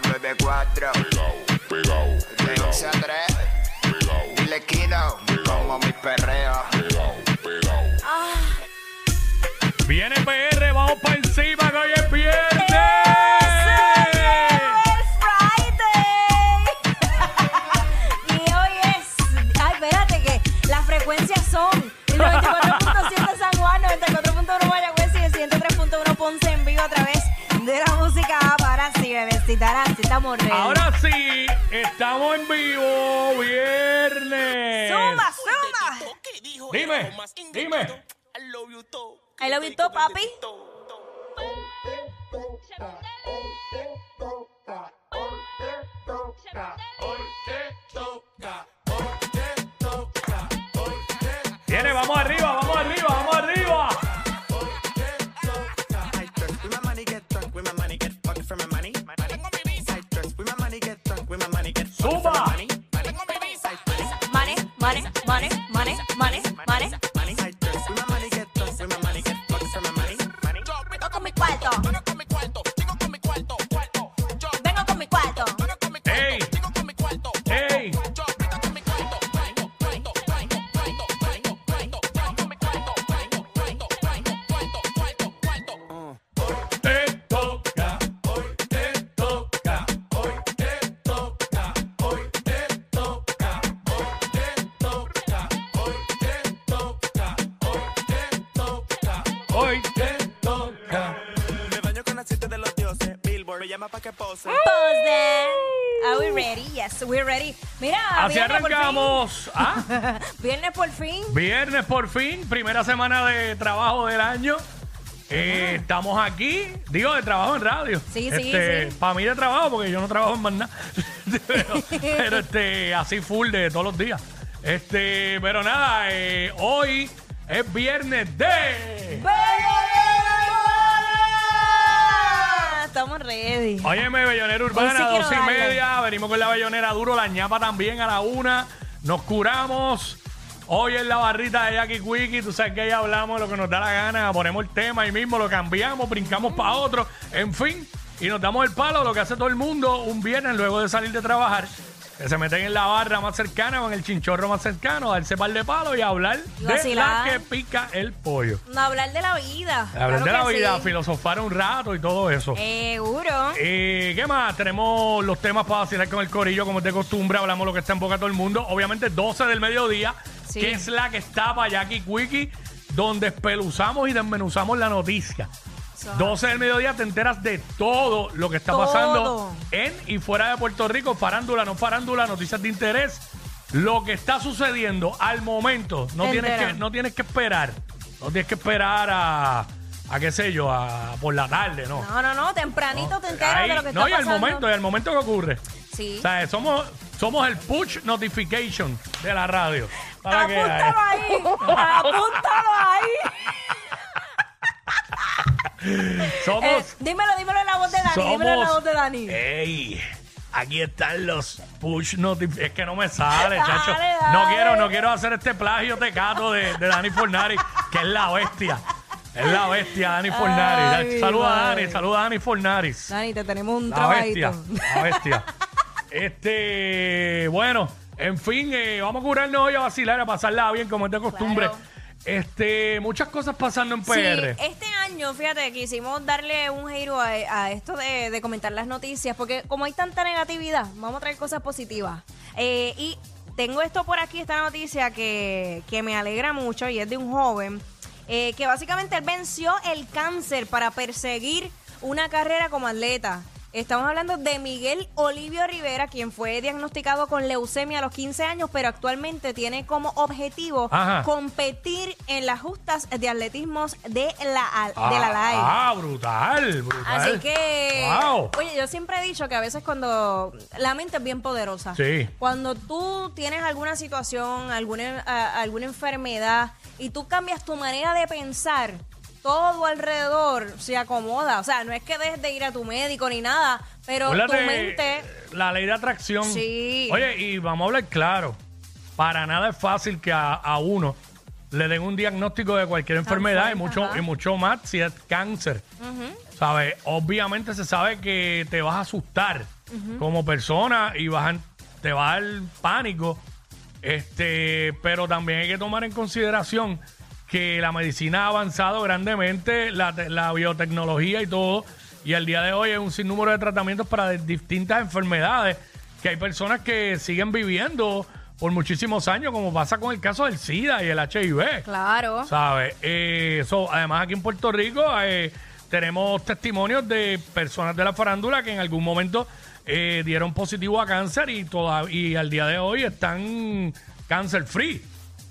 94. Pegao, pegao, De pegao, 11 a 3. pegao, Dile Kino, como mi perreo. pegao, pegao. Viene PR, vamos para encima, que hoy es viernes. Friday. y hoy es. Ay, espérate, que las frecuencias son el 94.7 San Juan, 94.1 Mayagüez y el 103.1 Ponce en vivo a través de la música. Ahora sí, bebecita, estamos ready. Ahora sí, estamos en vivo, viernes. ¡Suma, suma! Dime, dime. I love you too, papi. Viene, hoy te toca. Me baño con aceite de los dioses. Billboard me llama pa' que pose. Pose. Are we ready? Yes, we're ready. Mira, Así viernes por fin. arrancamos. ¿Ah? Viernes por fin. Viernes por fin, primera semana de trabajo del año. Eh, estamos aquí, digo de trabajo en radio. Sí, sí, Este, sí. Para mí de trabajo, porque yo no trabajo en más nada. pero, pero, este, así full de todos los días. Este, pero nada, eh, hoy es viernes de. Estamos ready. Óyeme, Bellonera Urbana, sí quiero dos y darle. media. Venimos con la Bellonera duro, la ñapa también a la una. Nos curamos. Hoy en la barrita de Jackie Quickie, tú sabes que ahí hablamos de lo que nos da la gana, ponemos el tema ahí mismo, lo cambiamos, brincamos para otro, en fin, y nos damos el palo, lo que hace todo el mundo un viernes luego de salir de trabajar, que se meten en la barra más cercana o en el chinchorro más cercano, darse par de palos y hablar Y de la vacilar. que pica el pollo. No, hablar de la vida. Hablar Claro de la que vida, sí. filosofar un rato y todo eso. Seguro. Eh, ¿Qué más? Tenemos los temas para vacilar con el corillo, como es de costumbre. Hablamos lo que está en boca de todo el mundo. Obviamente, 12 del mediodía, Sí. que es la que está para Jackie Quickie, donde espeluzamos y desmenuzamos la noticia. So- 12 del mediodía te enteras de todo lo que está Todo. pasando en y fuera de Puerto Rico, farándula, no farándula, noticias de interés, lo que está sucediendo al momento. No Te tienes enteras. que, no tienes que esperar, no tienes que esperar a, a qué sé yo, a por la tarde, ¿no. No, no, no. Tempranito te enteras Ahí- de lo que está no, y al pasando. momento, y al momento que ocurre. Sí. O sea, somos, somos el push notification de la radio. Para que- Apúntalo ahí. Apúntalo ahí. somos. Eh, dímelo, dímelo en la voz de Dani. somos. Dímelo en la voz de Dani. ¡Ey! Aquí están los push notifications. Es que no me sale, Dale, chacho. dale. No quiero, no quiero hacer este plagio tecato de, de Dani Fornari, que es la bestia. Es la bestia, Dani Fornari. Saluda a. Dani, saluda a Dani Fornaris. Dani, te tenemos un La trabajito. bestia, la bestia. este, bueno, en fin, eh, vamos a curarnos hoy a vacilar, a pasarla bien como es de costumbre. Claro. Este, muchas cosas pasando en Sí, PR. este año, fíjate, quisimos darle un giro a, esto de, comentar las noticias, porque como hay tanta negatividad, vamos a traer cosas positivas. Eh, y tengo esto por aquí, esta noticia que, que me alegra mucho y es de un joven eh, que básicamente venció el cáncer para perseguir una carrera como atleta. Estamos hablando de Miguel Olivio Rivera, quien fue diagnosticado con leucemia a los 15 años, pero actualmente tiene como objetivo Ajá. competir en las justas de atletismo de la, de la LAE. Ah, brutal, brutal. Así que, Wow. oye, yo siempre he dicho que a veces cuando la mente es bien poderosa, Sí. cuando tú tienes alguna situación, alguna, a- alguna enfermedad y tú cambias tu manera de pensar, todo alrededor se acomoda. O sea, no es que dejes de ir a tu médico ni nada, pero Acuérdate, tu mente... La ley de atracción. Sí. Oye, y vamos a hablar claro. Para nada es fácil que a, a uno le den un diagnóstico de cualquier enfermedad y mucho, y mucho más si es cáncer. ¿Sabes? Obviamente se sabe que te vas a asustar. como persona y vas a- te va a dar pánico. Este, pero también hay que tomar en consideración que la medicina ha avanzado grandemente, la, la biotecnología y todo, y al día de hoy hay un sinnúmero de tratamientos para de- distintas enfermedades que hay personas que siguen viviendo por muchísimos años, como pasa con el caso del SIDA y el HIV. Claro. ¿Sabes? Eh, so, además, aquí en Puerto Rico eh, tenemos testimonios de personas de la farándula que en algún momento eh, dieron positivo a cáncer y, toda, y al día de hoy están cáncer free.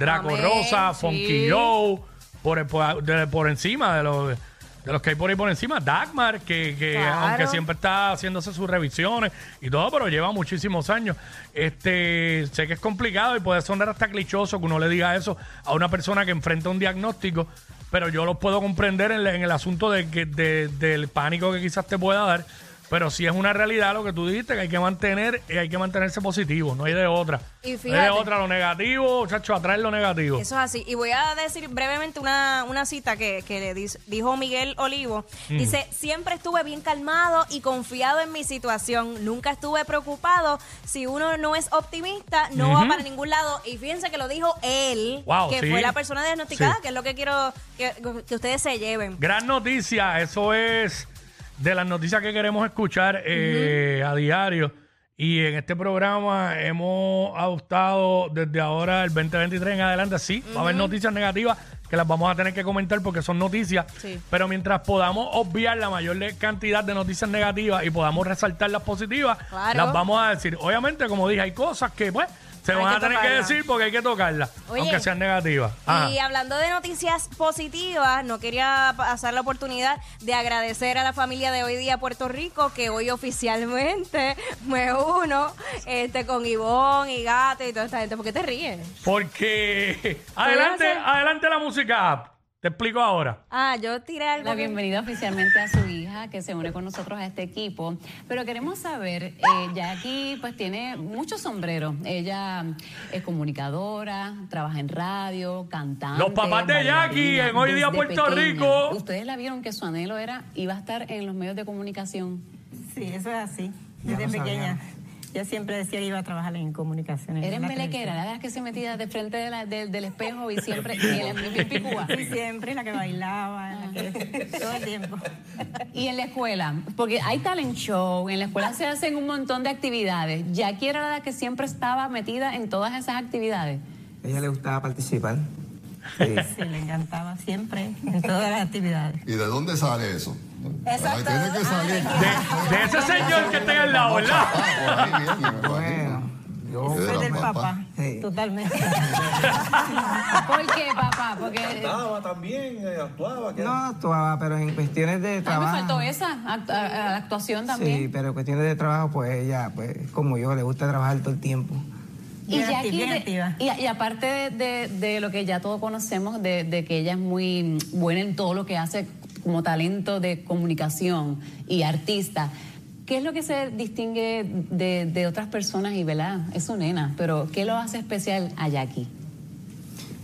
Draco Amén, Rosa, sí. Funky Joe, por, por, de- por encima de los, de los que hay por ahí por encima. Dagmar, que, que Claro. aunque siempre está haciéndose sus revisiones y todo, pero lleva muchísimos años. Este, sé que es complicado y puede sonar hasta clichoso que uno le diga eso a una persona que enfrenta un diagnóstico, pero yo lo puedo comprender en, la- en el asunto de que, de- del pánico que quizás te pueda dar. Pero si es una realidad lo que tú dijiste, que hay que mantener, eh, hay que mantenerse positivo, no hay de otra. Y no hay de otra, lo negativo, chacho, atraer lo negativo. Eso es así. Y voy a decir brevemente una, una cita que, que le dijo Miguel Olivo. Dice, siempre estuve bien calmado y confiado en mi situación. Nunca estuve preocupado. Si uno no es optimista, no va para ningún lado. Y fíjense que lo dijo él, Wow, que sí. fue la persona diagnosticada, Sí. que es lo que quiero que, que ustedes se lleven. Gran noticia, eso es de las noticias que queremos escuchar eh, a diario. Y en este programa hemos adoptado desde ahora el 2023 en adelante, sí, va a haber noticias negativas que las vamos a tener que comentar porque son noticias. Sí. Pero mientras podamos obviar la mayor cantidad de noticias negativas y podamos resaltar las positivas, Claro. las vamos a decir. Obviamente, como dije, hay cosas que pues se van a tener que decir porque hay que tocarlas, Oye, aunque sean negativas. Ajá. Y hablando de noticias positivas, no quería pasar la oportunidad de agradecer a la familia de hoy día Puerto Rico, que hoy oficialmente me uno este, con Ivonne y Gato y toda esta gente. ¿Por qué te ríes? Porque adelante, hacer? adelante la música. Te explico ahora. Ah, yo tiré algo. La que- bienvenida oficialmente a su hija que se une con nosotros a este equipo. Pero queremos saber, eh, Jackie pues tiene muchos sombreros. Ella es comunicadora, trabaja en radio, cantante. Los papás de Jackie en Hoy Día Puerto pequeña. Rico. Ustedes la vieron que su anhelo era, iba a estar en los medios de comunicación. Sí, eso es así. Desde pequeña. sabía. Yo siempre decía que iba a trabajar en comunicaciones. Era en en la verdad que se metía de frente de la- de- del espejo y siempre y en el-. Sí, siempre, la que bailaba, la que, todo el tiempo. Y en la escuela, porque hay talent show, en la escuela se hacen un montón de actividades. Jackie era la que siempre estaba metida en todas esas actividades. A ella le gustaba participar. Sí. Sí, le encantaba siempre, en todas las actividades. ¿Y de dónde sale eso? Exacto. Ahí tiene que salir. De, de ese señor que está ahí al lado, ¿verdad? Me. Bueno, yo del papá. papá, Sí. totalmente. ¿Por qué, papá? Porque a Cantaba también, eh, actuaba. no actuaba, pero en cuestiones de mí me trabajo. faltó esa, act- a- a- la actuación también. Sí, pero en cuestiones de trabajo, pues ella, pues como yo, le gusta trabajar todo el tiempo. Y, de- activa. y, y aparte de, de- de lo que ya todos conocemos, de, de que ella es muy buena en todo lo que hace como talento de comunicación y artista, ¿qué es lo que se distingue de, de otras personas? Y, ¿verdad? Es su nena, pero ¿qué lo hace especial a Jackie?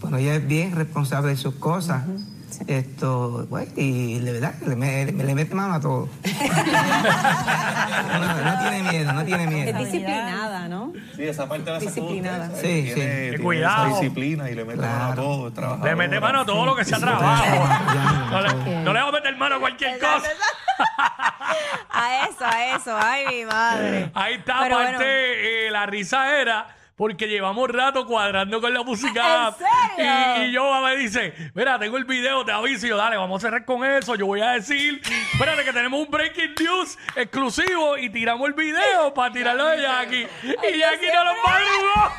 Bueno, ella es bien responsable de sus cosas. Esto, pues, y de verdad, le, me- le mete mano a todo. no, no tiene miedo, no tiene miedo. disciplinada, ¿no? Sí, esa parte la Disciplinada. Sí, Sí, sí. tiene, Que tiene cuidado. esa disciplina y le mete mano a todo. es trabajadora. Le mete mano a todo lo que sea Sí, trabajo. No le, ya. no le va a meter mano a cualquier cosa. A eso, a eso. Ay, mi madre. Ahí está, Pero aparte, bueno. eh, la risa era porque llevamos rato cuadrando con la música. ¿En serio? Y, y yo me dice, mira, tengo el video, te aviso. Y yo, dale, vamos a cerrar con eso. Yo voy a decir, espérate que tenemos un breaking news exclusivo y tiramos el video para tirarlo de Jackie. Y Jackie no lo madrugó.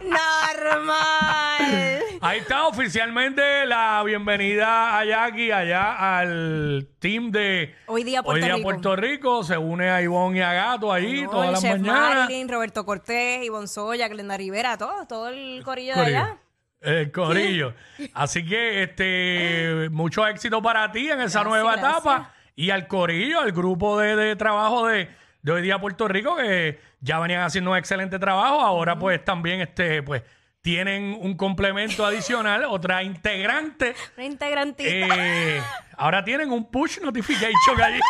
Normal. Ahí está oficialmente la bienvenida a Jackie allá al team de Hoy Día Puerto Rico. Puerto Rico. Se une a Ivonne y a Gato ahí No, todas el las Chef mañanas. Roberto Cortés, Ivonne Soya, Glenda Rivera, todo, todo el corillo, de Corillo. allá. El corillo. Así que este mucho éxito para ti en esa nueva gracias. etapa. Y al corillo, al grupo de, de trabajo de, de hoy día Puerto Rico, que ya venían haciendo un excelente trabajo. Ahora, pues, también este, pues, tienen un complemento adicional, otra integrante. Una integrantita. eh, ahora tienen un push notification allí.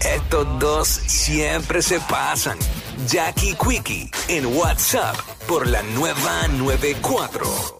Estos dos siempre se pasan. Jackie Quickie en WhatsApp por la nueva 94.